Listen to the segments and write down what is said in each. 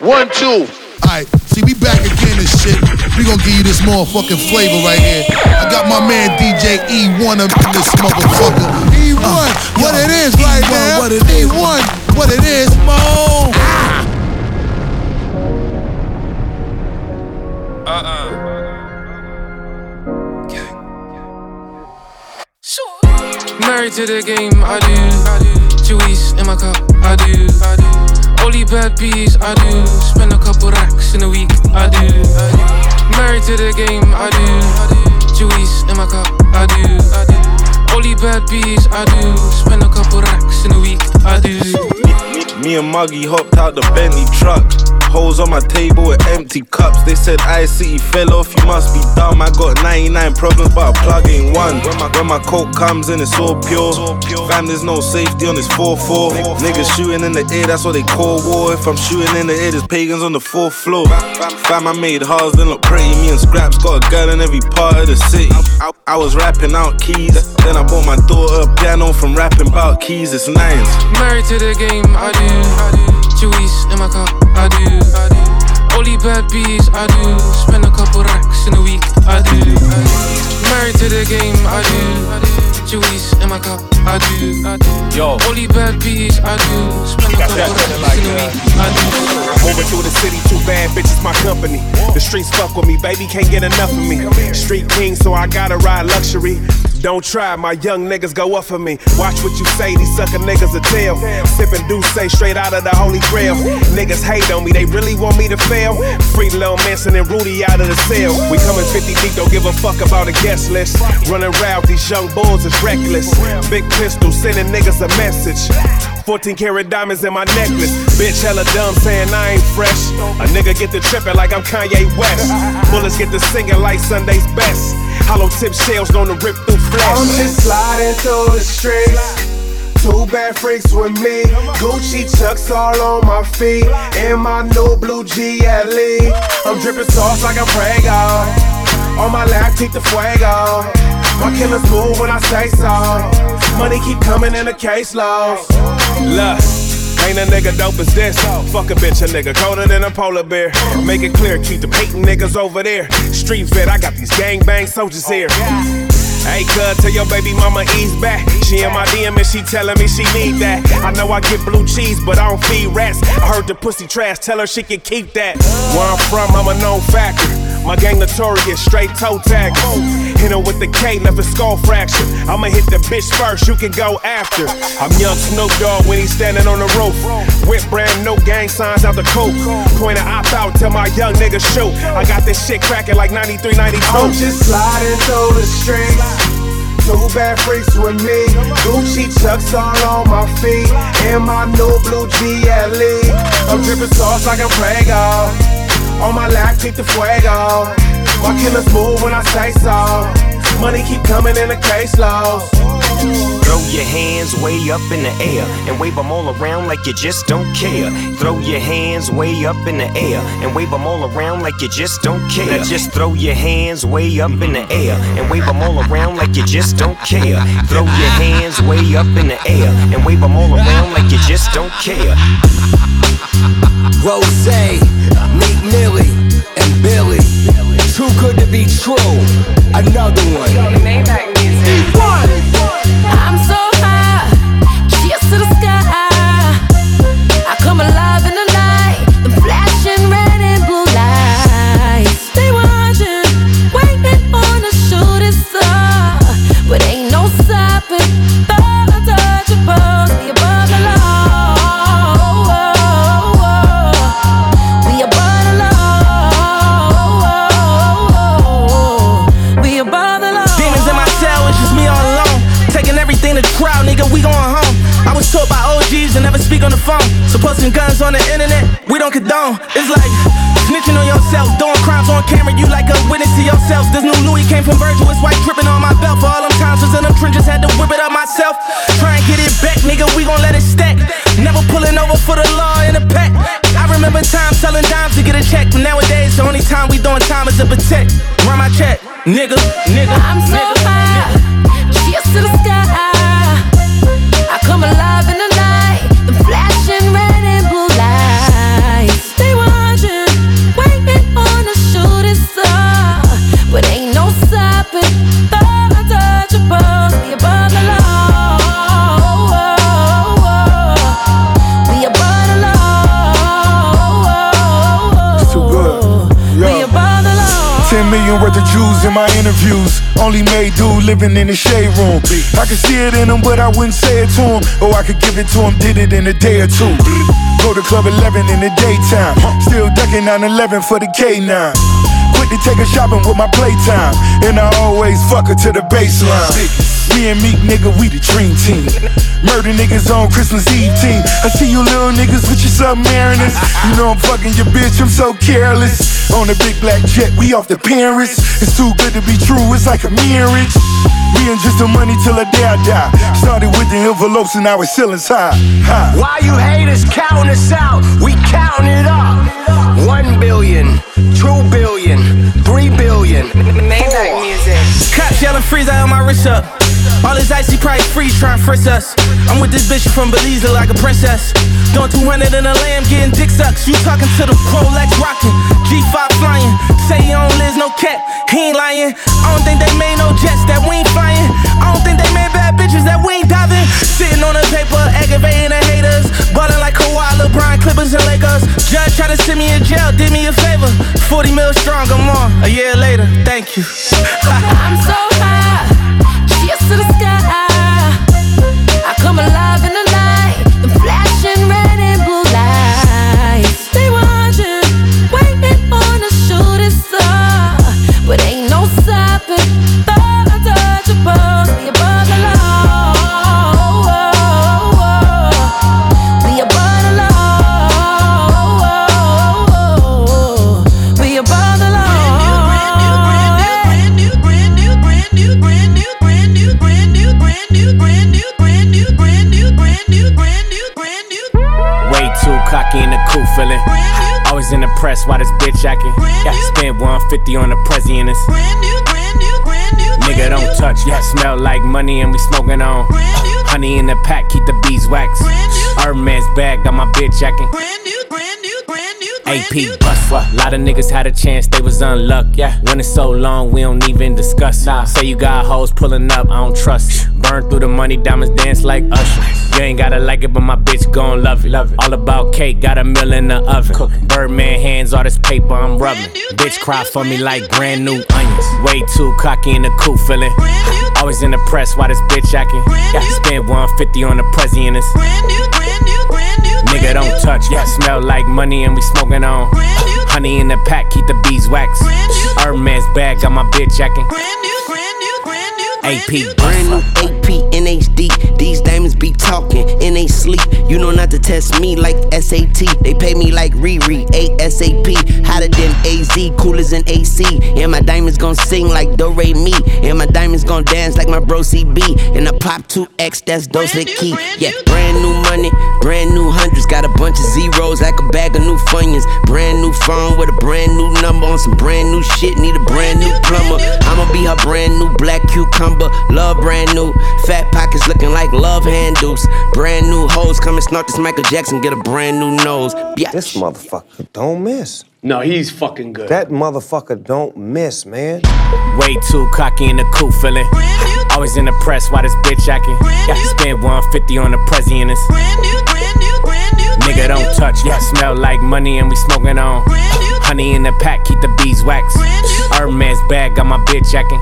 One, two. Alright, see, we back again and shit. We gonna give you this motherfucking flavor right here. I got my man DJ E1 up in this motherfucker. E1, uh, what yo, it is right E1, now. What it is. E1, what it is, mo. Uh-uh. Married to the game, I do. Chewies in my cup, I do. I do. Only bad bees, I do. Spend a couple racks in a week, I do. Married to the game, I do. Chewies in my cup, I do. Only bad bees, I do. Spend a couple racks in a week, I do. Me and Muggy hopped out the Bentley truck. Holes on my table with empty cups. They said I City fell off, you must be dumb. I got 99 problems, but a plug ain't one. When my, when my coke comes in, it's all pure. Fam, there's no safety on this 4-4. Niggas shooting in the air, that's what they call war. If I'm shooting in the air, there's pagans on the fourth floor. Fam, I made hars, then look pretty. Me and Scraps got a girl in every part of the city. I, I was rapping out keys. Then I bought my daughter a piano from rapping about keys. It's nines. Married to the game, I do. Chewies in my car, I do. Only bad bees, I do. Spend a couple racks in a week, I do. Married to the game, I do. Chewies in my cup, I do. Yo. Only bad bees, I do. Spend a couple racks like, in a uh, I do. Moving through the city, two bad bitches, my company. The streets fuck with me, baby, can't get enough of me. Street king, so I gotta ride luxury. Don't try, my young niggas go up for me. Watch what you say, these sucker niggas a tell. Sippin' do say straight out of the holy grail. Niggas hate on me, they really want me to fail. Free Lil Manson and Rudy out of the cell. We coming 50 deep, don't give a fuck about a guest list. Running round, these young bulls is reckless. Big pistol sending niggas a message. 14 karat diamonds in my necklace. Bitch, hella dumb saying I ain't fresh. A nigga get the trippin' like I'm Kanye West. Bullets get the singing like Sunday's best. Hollow tip shells gonna rip through flesh. I'm just sliding through the streets. Two bad freaks with me. Gucci chucks all on my feet. And my new blue GLE. I'm dripping sauce like a Prego. On my lap, keep the fuego. My killers move when I say so. Money keep coming in the case loss. Look. Ain't a nigga dope as this. Fuck a bitch, a nigga colder than a polar bear. Make it clear, keep the hating niggas over there. Street vet, I got these gang bang soldiers here. Hey, cuz, tell your baby mama ease back. She in my DM and she telling me she need that. I know I get blue cheese, but I don't feed rats. I heard the pussy trash, tell her she can keep that. Where I'm from, I'm a known factor. My gang notorious, straight toe tag. Hit her with the K, left a skull fracture. I'ma hit the bitch first, you can go after. I'm young Snoop Dogg when he's standing on the roof. With brand new gang signs out the coop. Point an op out, tell my young nigga shoot. I got this shit cracking like 93, 92. I'm just sliding through the streets. Two bad freaks with me. Gucci chucks all on my feet. And my new blue GLE. I'm dripping sauce like I'm Prego. On my lap, keep the fuego. My killers move when I say so. Money keep coming in the case loss. Throw your hands way up in the air and wave them all around like you just don't care. Throw your hands way up in the air and wave them all around like you just don't care. Now just throw your hands way up in the air and wave them all around like you just don't care. Throw your hands way up in the air and wave them all around like you just don't care. Rose, Meek Millie, and Billy. Too good to be true. Another one. Maybach It's like snitching on yourself, doing crimes on camera, you like a witness to yourself. This new Louis came from Virgil, it's white dripping on my belt. For all them times was in them trenches, had to whip it up myself. Try and get it back, nigga, we gon' let it stack. Never pulling over for the law in a pack. I remember times selling dimes to get a check, but nowadays the only time we doing time is to protect. Run my check, nigga, nigga. I'm so high, my interviews. Only made dude living in the shade room. I could see it in him, but I wouldn't say it to him. Or I could give it to him, did it in a day or two. Go to Club 11 in the daytime. Still ducking 9 11 for the K9. Quick to take her shopping with my playtime. And I always fuck her to the baseline. Me and Meek, nigga, we the dream team. Murder niggas on Christmas Eve team. I see you little niggas with your submariners. You know I'm fucking your bitch, I'm so careless. On a big black jet, we off the Paris. It's too good to be true, it's like a marriage. Me and just the money till the day I die. Started with the envelopes and now it's ceilings high. high. Why you haters counting us out? We counting it up. One billion, two billion, three billion. Maybach music. Cops yelling freeze, I have my wrist up. All this icy price freeze trying to frisk us. I'm with this bitch from Belize, like a princess. Doing 200 in a lamb, getting dick sucks. You talking to the Rolex rocking, G5 flying. Say you don't live no cat, he ain't lying. I don't think they made no jets that we ain't flying. I don't think they made bad bitches that we ain't diving. Sitting on the paper, aggravating the haters. Ballin' like Kawhi, LeBron, Clippers, and Lakers. Judge try to send me in jail, did me a favor. 40 mil strong, I'm on. A year later, thank you. I'm so high, to the sky. 50 on the presidents. Brand new, brand new, brand new. Nigga, don't new. touch. Yeah, smell like money and we smoking on. Honey in the pack, keep the bees beeswax. Hermes bag, got my bitch acting. Brand new, brand new, brand new. AP bust A lot of niggas had a chance, they was unlucky. Yeah. When it's so long, we don't even discuss. Nah. Say you got hoes pulling up, I don't trust. Burn through the money, diamonds dance like Usher. You ain't gotta like it, but my bitch gon' love it. Love it. All about cake, got a mill in the oven. Birdman hands, all this paper I'm rubbing. Bitch cry for me like brand new onions. Way too cocky in the cool feeling. Always in the press, why this bitch acting? Yeah, spend 150 on the president. Nigga, don't touch, yeah, smell like money and we smoking on. Honey in the pack, keep the beeswax. Hermes bag, got my bitch acting. AP, Brand new AP in HD. These diamonds be talking in they sleep. You know not to test me like SAT. They pay me like Riri, ASAP. Hotter than AZ, cool as an AC. And my diamonds gon' sing like Do Re Mi. And my diamonds gon' dance like my bro CB. And I pop 2X, that's Dose Key. Yeah, brand new money, brand new hundreds. Got a bunch of zeros like a bag of new funyuns. Brand new phone with a brand new number on some brand new shit. Need a brand new plumber. I'ma be her brand new black cucumber. Love brand new. Fat pockets looking like love handles. Brand new hoes come and snort this Michael Jackson. Get a brand new nose. Yeah. This motherfucker don't miss. No, he's fucking good. That motherfucker don't miss, man. Way too cocky in the cool feeling. Always in the press, why this bitch acting? Yeah, spend 150 on the president. Nigga, don't touch, yeah, smell like money and we smoking on. Honey in the pack, keep the beeswax. Hermes bag, got my bitch acting.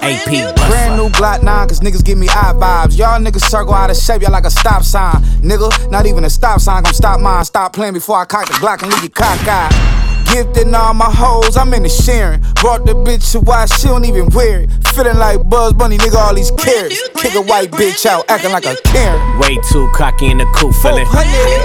AP, bust. Brand new Glock 9, cause niggas give me eye vibes. Y'all niggas circle out of shape, y'all like a stop sign. Nigga, not even a stop sign gon' stop mine. Stop playing before I cock the Glock and leave you cockeyed. Gifting all my hoes, I'm in the sharing. Brought the bitch to why she don't even wear it. Feeling like Bugs Bunny, nigga, all these carrots. Kick a white bitch out, acting like a Karen. Way too cocky in the cool feeling.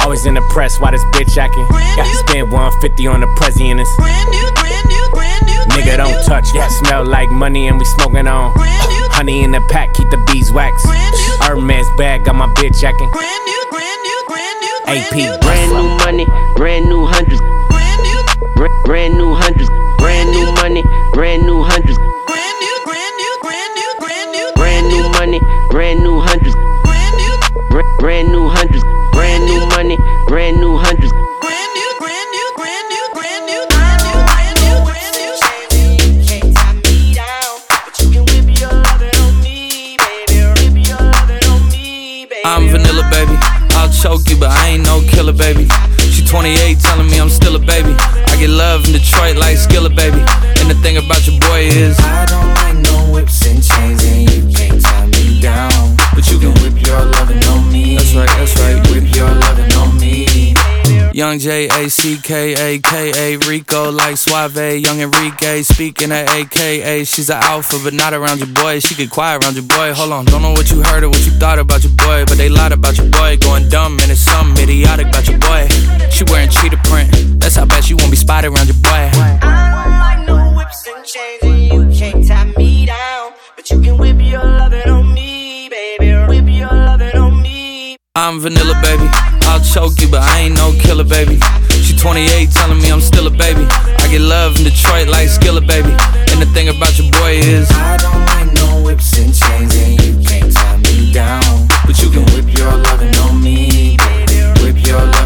Always in the press, why this bitch acting? Yeah, spend 150 on the president. Nigga, don't touch, yeah, smell like money and we smoking on. Honey in the pack, keep the beeswax. Hermes bag, got my bitch acting. AP, Brand new money, brand new hundreds. Br- Brand new hundreds, brand new money, brand new hundreds. Brand new brand new, brand new, brand new. Brand new money, brand new hundreds. Br- Brand new hundreds, brand new money, brand new hundreds. I'm vanilla, baby. I'll choke you, but but I ain't no killer, baby. She 28, telling me I'm still a baby. I get love in Detroit like Skilla, baby. And the thing about your boy is, I don't like no whips and chains, and you can't tie me down. But you can whip your lovin' on me. That's right, that's right. Whip your lovin' on me. Young J A C K A K A Rico like Suave, Young Enrique speaking at AKA. She's an alpha, but not around your boy. She get quiet around your boy. Hold on, don't know what you heard or what you thought about your boy, but they lied about your boy. Going dumb and it's something idiotic about your boy. She wearing cheetah print. That's how bad she won't be spotted around your boy. I don't like no whips and chains, and you can't tie me down. But you can whip your lovin' on me, baby. Whip your lovin' on me. I'm vanilla, baby. I'll choke you, but I ain't no killer, baby. She 28, telling me I'm still a baby. I get love in Detroit like Skilla, baby. And the thing about your boy is, I don't like no whips and chains, and you can't tie me down. but you can Whip your lovin' on me, baby. Whip your lovin' on me.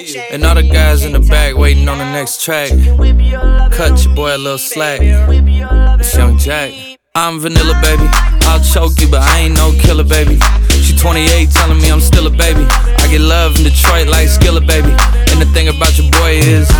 I see you. And all the guys in the back waiting on the next track. Cut your boy a little slack. It's Young Jack. I'm vanilla, baby. I'll choke you, but I ain't no killer, baby. She 28, telling me I'm still a baby. I get love in Detroit like Skilla, baby. And the thing about your boy is,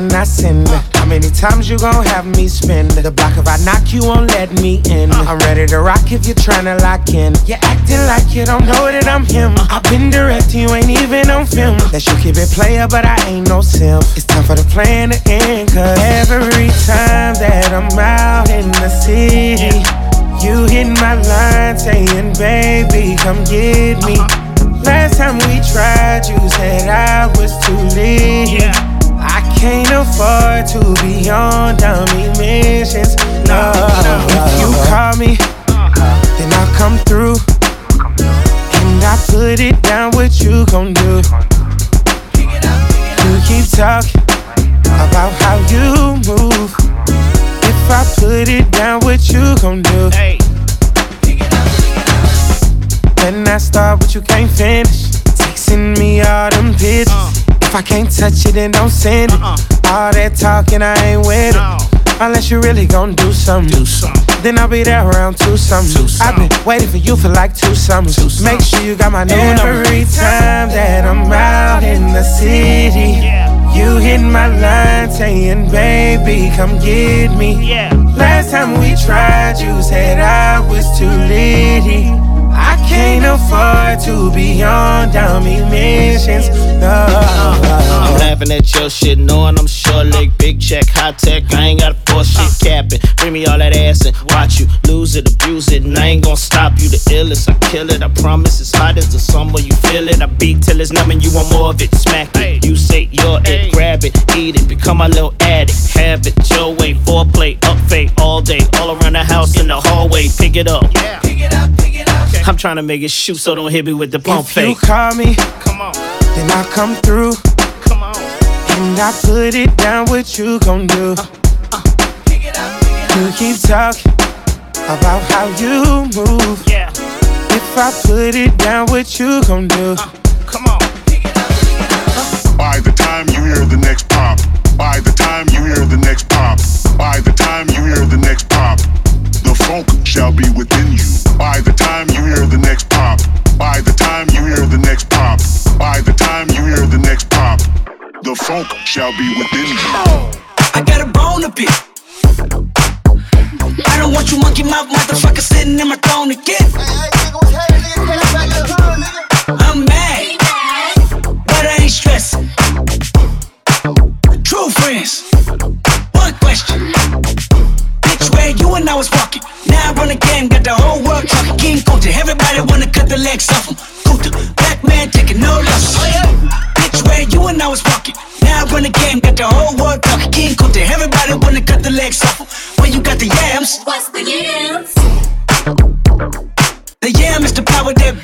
can I send? How many times you gon' have me spend? The block if I knock you won't let me in. Uh-uh. I'm ready to rock if you're tryna lock in. You're acting like you don't know that I'm him. Uh-uh. I've been direct, you ain't even on film. Uh-uh. That you keep it player, but I ain't no sim. It's time for the plan to end. Cause every time that I'm out in the city, you hit my line saying, baby, come get me. Last time we tried, you said I was too late. I can't afford to be on dummy missions. No, if you call me, then I'll come through. And I put it down, what you gon' do? You keep talking about how you move. If I put it down, what you gon' do? Then I start what you can't finish. Texting me all them pictures. If I can't touch it, then don't send it. Uh-uh. All that talking, I ain't with it. Unless you really gon' do something. Then I'll be there around two something. I've been waiting for you for like two summers. Make sure you got my new number. Every time that I'm out in the city, you hit my line saying, baby, come get me. Last time we tried, you said I was too litty. I can't afford to be on dummy missions. Uh-uh. No. Laughing at your shit, knowing I'm short leg, big check, high tech. I ain't got a force shit capping. Bring me all that ass and watch you lose it, abuse it, and I ain't gonna stop you. The illest, I kill it. I promise it's hot as the summer. You feel it. I beat till it's numb and you want more of it. Smack it. You say you're it, grab it, eat it, become my little addict. Have it your way, foreplay, up fade all day, all around the house in the hallway. Pick it up. Pick it up, pick it up. I'm trying to make it shoot, so don't hit me with the pump If you call me, come on, then I come through. Come on, and I put it down. What you gon' do? Uh, uh, i'll pick it up You keep talking about how you move. Yeah. If I put it down, what you gon' do? Uh, come on. By the time you hear the next pop, by the time you hear the next pop, by the time you hear the next pop, the funk shall be within you. Funk shall be within you. I got a bone to pick. I don't want you monkey monkey mouth motherfucker sitting in my throne again. I'm mad, but I ain't stressing. True friends. One question. Bitch, where you and I was walking. Now I run the game, got the whole world talking. King Kunta, everybody wanna cut the legs off him. Kunta, black man taking no loss. Bitch, where you and I was walking. Run the game, got the whole world talking. King Kunta, everybody wanna cut the legs off. When you got the yams. What's the yams? The yam is the power that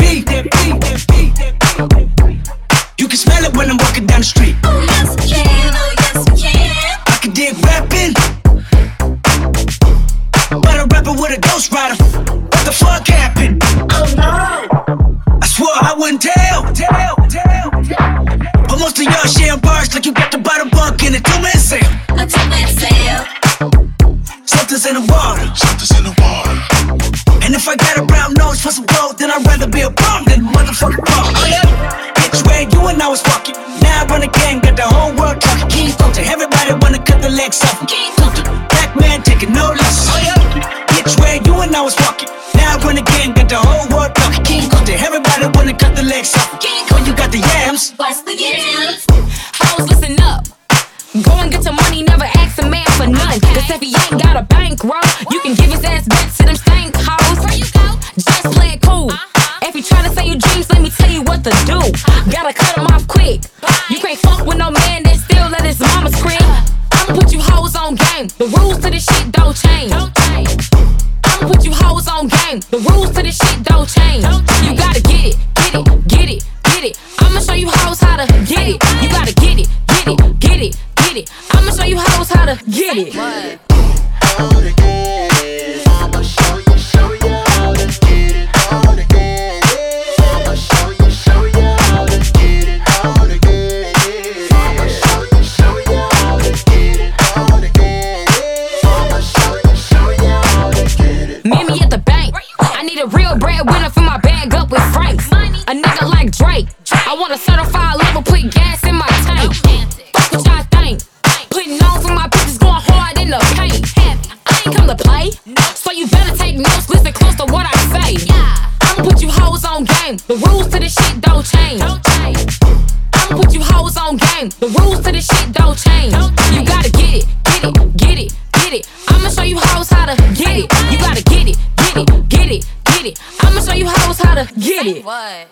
the game, got the whole world talking. King Kunta, everybody wanna cut the legs off. King Kunta. Black man taking no loss. Oh yeah. Bitch, where you and I was walking. Now the game, got the whole world talking. King Kunta, everybody wanna cut the legs off. King When oh, you got the yams. What's the yams? Hoes, listen up. Go and get your money, never ask a man for none. Cause if he ain't got Gotta cut 'em off quick. You can't fuck with no man that still at his mama's crib. I'ma put you hoes on game. The rules to this shit don't change. I'ma put you hoes on game. The rules to this shit don't change. You gotta get it, get it, get it, get it. I'ma show you hoes how to get it. You gotta get it, get it, get it, get it. I'ma show you hoes how to get it. Meet need a real breadwinner for my bag up with Franks. A nigga like Drake. I want a certified level, put gas in my tank. Fuck what y'all think. Putting on for my bitches going hard in the paint. I ain't come to play. So you better take notes, listen close to what I say. I'ma put you hoes on game. The rules to this shit don't change. I'ma put you hoes on game. The rules to this shit don't change. You gotta get it, get it, get it, get it. I'ma show you hoes how to get it. You gotta get it, get it, get it, get it. I'ma show you hoes how to get it. What?